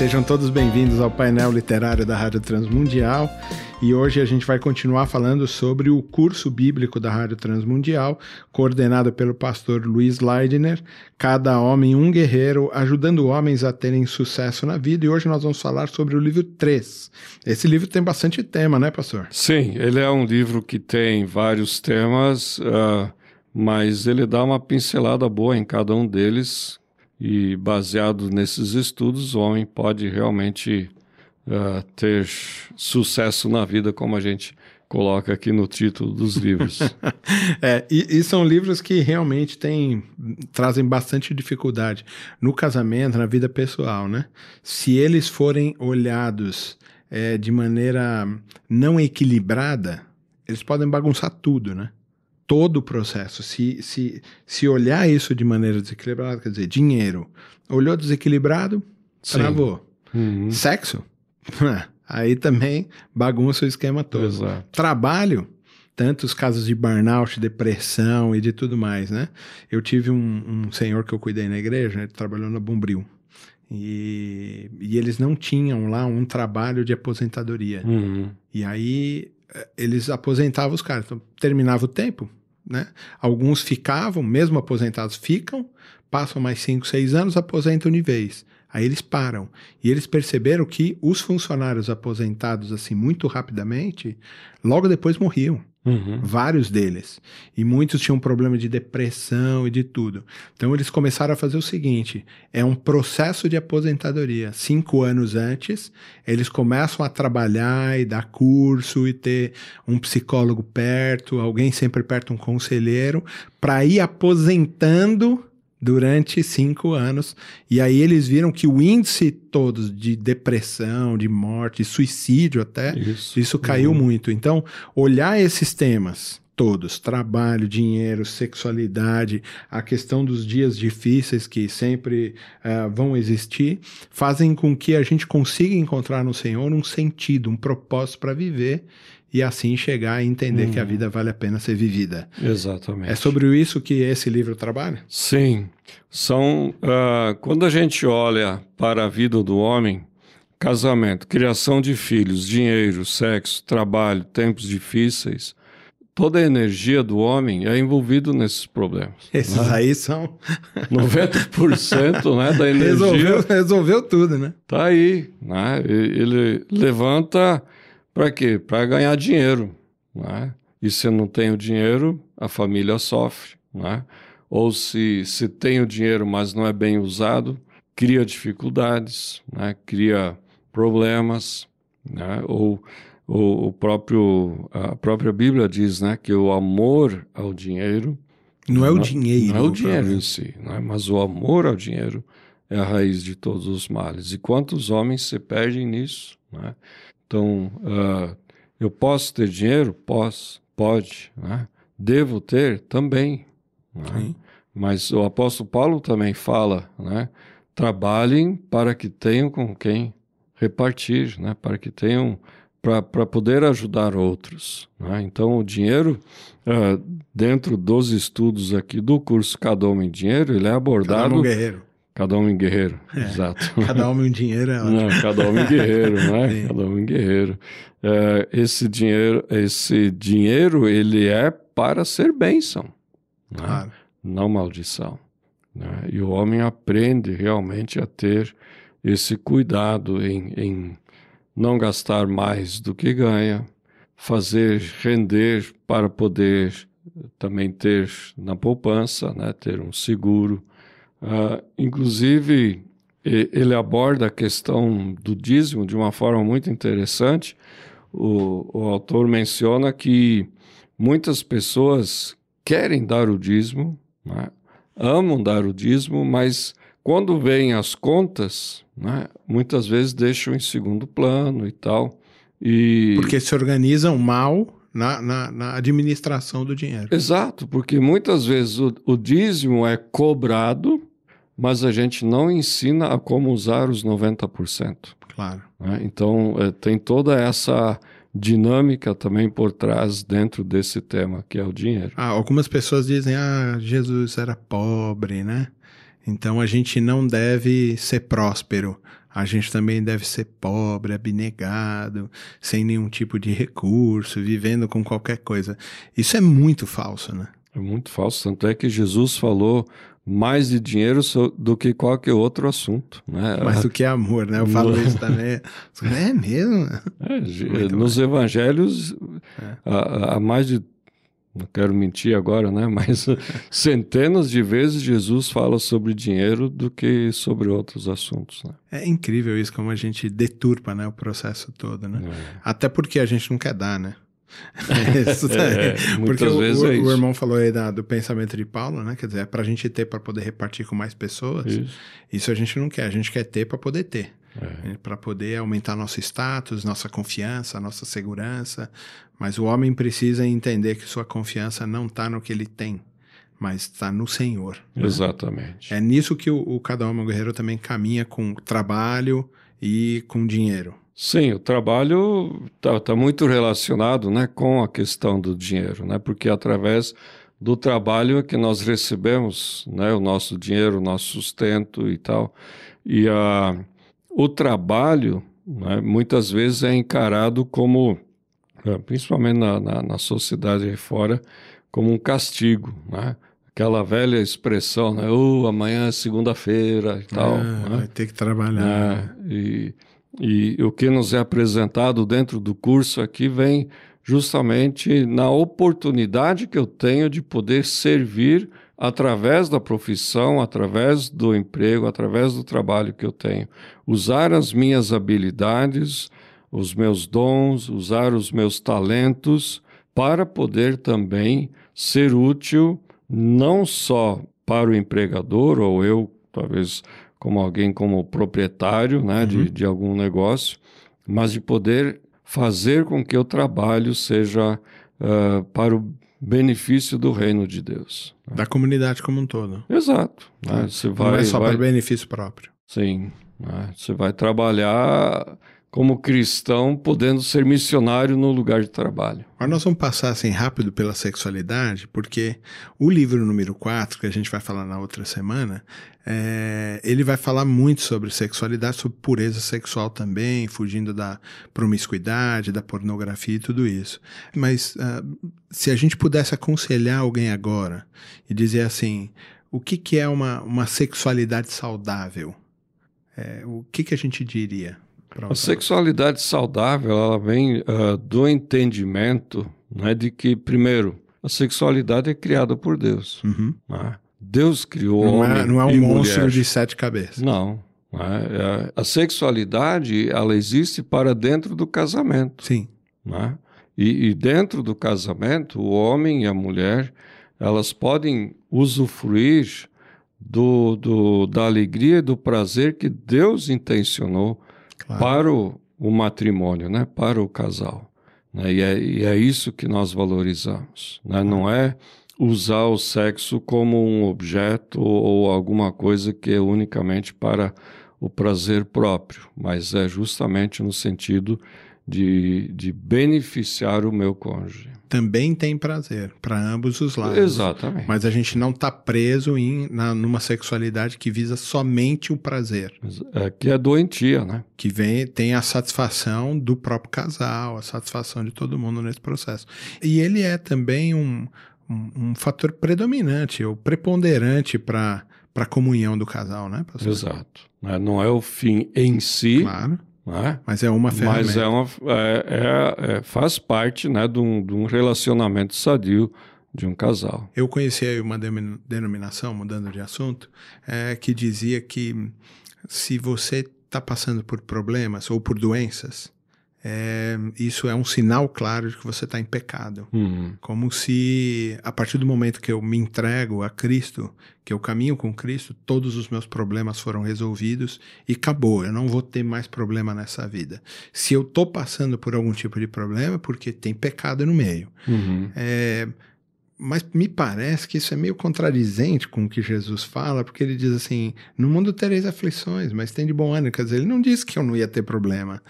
Sejam todos bem-vindos ao painel literário da Rádio Transmundial. E hoje a gente vai continuar falando sobre o curso bíblico da Rádio Transmundial, coordenado pelo pastor Luiz Leidner, Cada Homem um Guerreiro, ajudando homens a terem sucesso na vida. E hoje nós vamos falar sobre o livro 3. Esse livro tem bastante tema, né, pastor? Sim, ele é um livro que tem vários temas, uh, mas ele dá uma pincelada boa em cada um deles. E baseado nesses estudos, o homem pode realmente uh, ter sucesso na vida, como a gente coloca aqui no título dos livros. é, e, e, são livros que realmente têm, trazem bastante dificuldade no casamento, na vida pessoal, né? Se eles forem olhados é, de maneira não equilibrada, eles podem bagunçar tudo, né? Todo o processo. Se, se, se olhar isso de maneira desequilibrada, quer dizer, dinheiro, olhou desequilibrado, travou. Uhum. Sexo, Aí também bagunça o esquema todo. Exato. Trabalho, tantos casos de burnout, depressão e de tudo mais, né? Eu tive um, um senhor que eu cuidei na igreja, ele trabalhou na Bombril. E, e, eles não tinham lá um trabalho de aposentadoria. Uhum. E aí eh, eles aposentavam os caras. Então, terminava o tempo, né? Alguns ficavam, mesmo aposentados, ficam, passam mais 5, 6 anos, aposentam de vez. Aí eles param. E eles perceberam que os funcionários aposentados, assim, muito rapidamente, logo depois morriam. Uhum. Vários deles. E muitos tinham problema de depressão e de tudo. Então eles começaram a fazer o seguinte: é um processo de aposentadoria. Cinco anos antes, eles começam a trabalhar e dar curso e ter um psicólogo perto, alguém sempre perto, um conselheiro, para ir aposentando durante cinco anos. E aí eles viram que o índice todos de depressão, de morte, de suicídio até, isso, isso caiu uhum. muito. Então, olhar esses temas todos, trabalho, dinheiro, sexualidade, a questão dos dias difíceis que sempre uh, vão existir, fazem com que a gente consiga encontrar no Senhor um sentido, um propósito para viver e assim chegar a entender uhum. que a uhum. vida vale a pena ser vivida. Exatamente. É sobre isso que esse livro trabalha? Sim. São uh, quando a gente olha para a vida do homem, casamento, criação de filhos, dinheiro, sexo, trabalho, tempos difíceis, toda a energia do homem é envolvido nesses problemas. Esses né? aí são 90% né, da energia. Resolveu, resolveu tudo, né? Tá aí, né? Ele levanta para quê? Para ganhar dinheiro. Né? E se não tem o dinheiro, a família sofre. Né? Ou se, se tem o dinheiro, mas não é bem usado, cria dificuldades, né? cria problemas. Né? Ou, ou o próprio, a própria Bíblia diz né, que o amor ao dinheiro. Não é o dinheiro. Não é o dinheiro em si, né? mas o amor ao dinheiro é a raiz de todos os males. E quantos homens se perdem nisso? Né? Então, uh, eu posso ter dinheiro? Posso, pode. Né? Devo ter? Também. Né? Mas o apóstolo Paulo também fala, né? Trabalhem para que tenham com quem repartir, né? Para que tenham para poder ajudar outros. Né? Então, o dinheiro, uh, dentro dos estudos aqui do curso Cada Homem Dinheiro, ele é abordado. Cada homem guerreiro, é, exato. Cada homem um dinheiro é Não, cada homem guerreiro, né? Cada homem guerreiro. É, esse dinheiro, esse dinheiro, ele é para ser bênção, né? claro. não maldição. Né? E o homem aprende realmente a ter esse cuidado em, em não gastar mais do que ganha, fazer render para poder também ter na poupança, né? ter um seguro, Uh, inclusive, ele aborda a questão do dízimo de uma forma muito interessante. O, o autor menciona que muitas pessoas querem dar o dízimo, né? amam dar o dízimo, mas quando vêm as contas, né? muitas vezes deixam em segundo plano e tal. E... Porque se organizam mal na, na, na, administração do dinheiro. Exato, porque muitas vezes o, o dízimo é cobrado mas a gente não ensina a como usar os 90%. Claro. Né? Então, é, tem toda essa dinâmica também por trás dentro desse tema, que é o dinheiro. Ah, algumas pessoas dizem, ah, Jesus era pobre, né? Então a gente não deve ser próspero. A gente também deve ser pobre, abnegado, sem nenhum tipo de recurso, vivendo com qualquer coisa. Isso é muito falso, né? É muito falso. Tanto é que Jesus falou mais de dinheiro do que qualquer outro assunto. Né? Mais do que amor, né? Eu falo isso também. É mesmo? É, nos evangelhos, é. há, há mais de não quero mentir agora, né? Mas centenas de vezes Jesus fala sobre dinheiro do que sobre outros assuntos. Né? É incrível isso, como a gente deturpa né, o processo todo, né? É. Até porque a gente não quer dar, né? isso é, Porque o, o, é o, irmão falou aí da, do pensamento de Paulo, né? Quer dizer, é para a gente ter para poder repartir com mais pessoas. Isso. isso. a gente não quer, a gente quer ter para poder ter. É. Para poder aumentar nosso status, nossa confiança, nossa segurança. Mas o homem precisa entender que sua confiança não está no que ele tem, mas está no Senhor. Né? Exatamente. É nisso que o, o Cada Homem Guerreiro também caminha com trabalho e com dinheiro. Sim, o trabalho está tá muito relacionado né, com a questão do dinheiro, né, porque através do trabalho é que nós recebemos né, o nosso dinheiro, o nosso sustento e tal. E a, o trabalho né, muitas vezes é encarado como, é, principalmente na, na, na sociedade fora, como um castigo. Né? Aquela velha expressão, né? Oh, amanhã é segunda-feira e tal. É, né? Vai ter que trabalhar. É, e e o que nos é apresentado dentro do curso aqui vem justamente na oportunidade que eu tenho de poder servir através da profissão, através do emprego, através do trabalho que eu tenho. Usar as minhas habilidades, os meus dons, usar os meus talentos para poder também ser útil não só para o empregador ou eu, talvez como alguém como proprietário né, uhum. de, de algum negócio, mas de poder fazer com que o trabalho seja uh, para o benefício do reino de Deus. Né? Da comunidade como um todo. Exato. Né? Você vai, Não é só vai... para benefício próprio. Sim. Né? Você vai trabalhar como cristão, podendo ser missionário no lugar de trabalho. Agora nós vamos passar assim rápido pela sexualidade, porque o livro número 4, que a gente vai falar na outra semana, é, ele vai falar muito sobre sexualidade, sobre pureza sexual também, fugindo da promiscuidade, da pornografia e tudo isso. Mas uh, se a gente pudesse aconselhar alguém agora e dizer assim, o que, que é uma, uma sexualidade saudável? É, o que, que a gente diria? A sexualidade saudável ela vem uh, do entendimento né, de que, primeiro, a sexualidade é criada por Deus. Uhum. Né? Deus criou não homem é, Não é um monstro mulher. de sete cabeças. Não. né? É, a sexualidade ela existe para dentro do casamento. Sim. Né? E, e dentro do casamento, o homem e a mulher elas podem usufruir do, do, da alegria e do prazer que Deus intencionou claro. para o, o, matrimônio, né? para o casal. Né? E, é, e é isso que nós valorizamos. Né? Não é usar o sexo como um objeto ou alguma coisa que é unicamente para o prazer próprio, mas é justamente no sentido de, de beneficiar o meu cônjuge. Também tem prazer para ambos os lados. Exatamente. Mas a gente não está preso em na, numa sexualidade que visa somente o prazer. É, que é doentia, né? Que vem, tem a satisfação do próprio casal, a satisfação de todo mundo nesse processo. E ele é também um, um, um fator predominante ou preponderante para a comunhão do casal, né? Pastor? Exato. É, não é o fim em si. Claro é? Mas é uma ferramenta. Mas é uma, é, é, faz parte né, de, um, de um relacionamento sadio de um casal. Eu conheci aí uma denominação, mudando de assunto, é, que dizia que se você está passando por problemas ou por doenças, é, isso é um sinal claro de que você está em pecado. Uhum. Como se, a partir do momento que eu me entrego a Cristo, que eu caminho com Cristo, todos os meus problemas foram resolvidos e acabou. Eu não vou ter mais problema nessa vida. Se eu estou passando por algum tipo de problema, é porque tem pecado no meio. Uhum. É, mas me parece que isso é meio contradizente com o que Jesus fala, porque ele diz assim: no mundo tereis aflições, mas tem de bom ânimo. Quer dizer, ele não disse que eu não ia ter problema.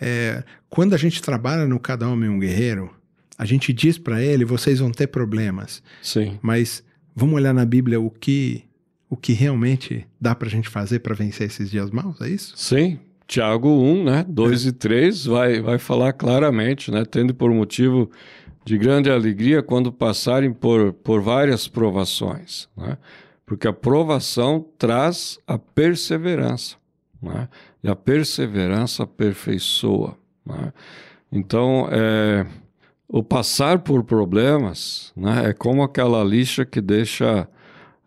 É, quando a gente trabalha no Cada Homem um Guerreiro, a gente diz para ele: vocês vão ter problemas. Sim. Mas vamos olhar na Bíblia o que, o que realmente dá para a gente fazer para vencer esses dias maus, é isso? Sim. Tiago 1, né? 2 é. e 3 vai, vai falar claramente, né? Tendo por motivo de grande alegria quando passarem por, por várias provações, né? porque a provação traz a perseverança, né? e a perseverança aperfeiçoa. Né? Então, é, o passar por problemas né, é como aquela lixa que deixa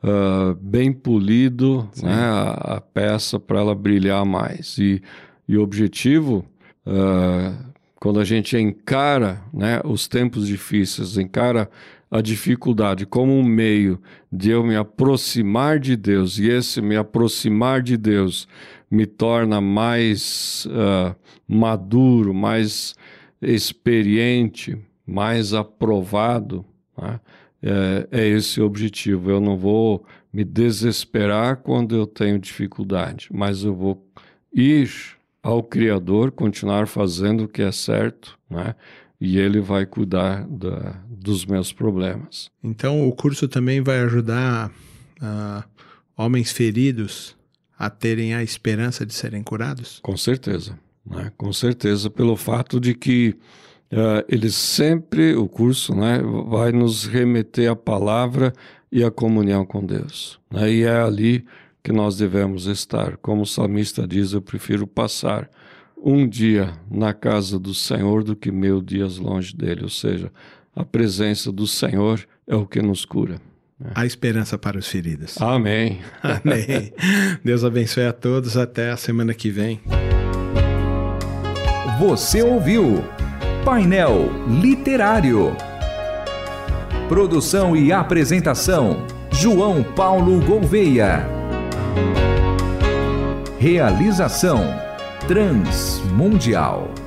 uh, bem polido né, a, a, peça para ela brilhar mais. E, e o objetivo uh, quando a gente encara né, os tempos difíceis, encara a dificuldade como um meio de eu me aproximar de Deus, e esse me aproximar de Deus me torna mais uh, maduro, mais experiente, mais aprovado, né? é, é esse o objetivo. Eu não vou me desesperar quando eu tenho dificuldade, mas eu vou ir ao Criador, continuar fazendo o que é certo, né? E ele vai cuidar da, dos meus problemas. Então, o curso também vai ajudar uh, homens feridos a terem a esperança de serem curados? Com certeza, né? com certeza, pelo fato de que uh, ele sempre, o curso, né, vai nos remeter à palavra e à comunhão com Deus. Né? E é ali que nós devemos estar. Como o salmista diz, eu prefiro passar um dia na casa do Senhor do que mil dias longe dele. Ou seja, a presença do Senhor é o que nos cura. Né? A esperança para os feridos. Amém. Amém. Deus abençoe a todos. Até a semana que vem. Você ouviu Painel Literário. Produção e apresentação: João Paulo Gouveia. Realização Transmundial.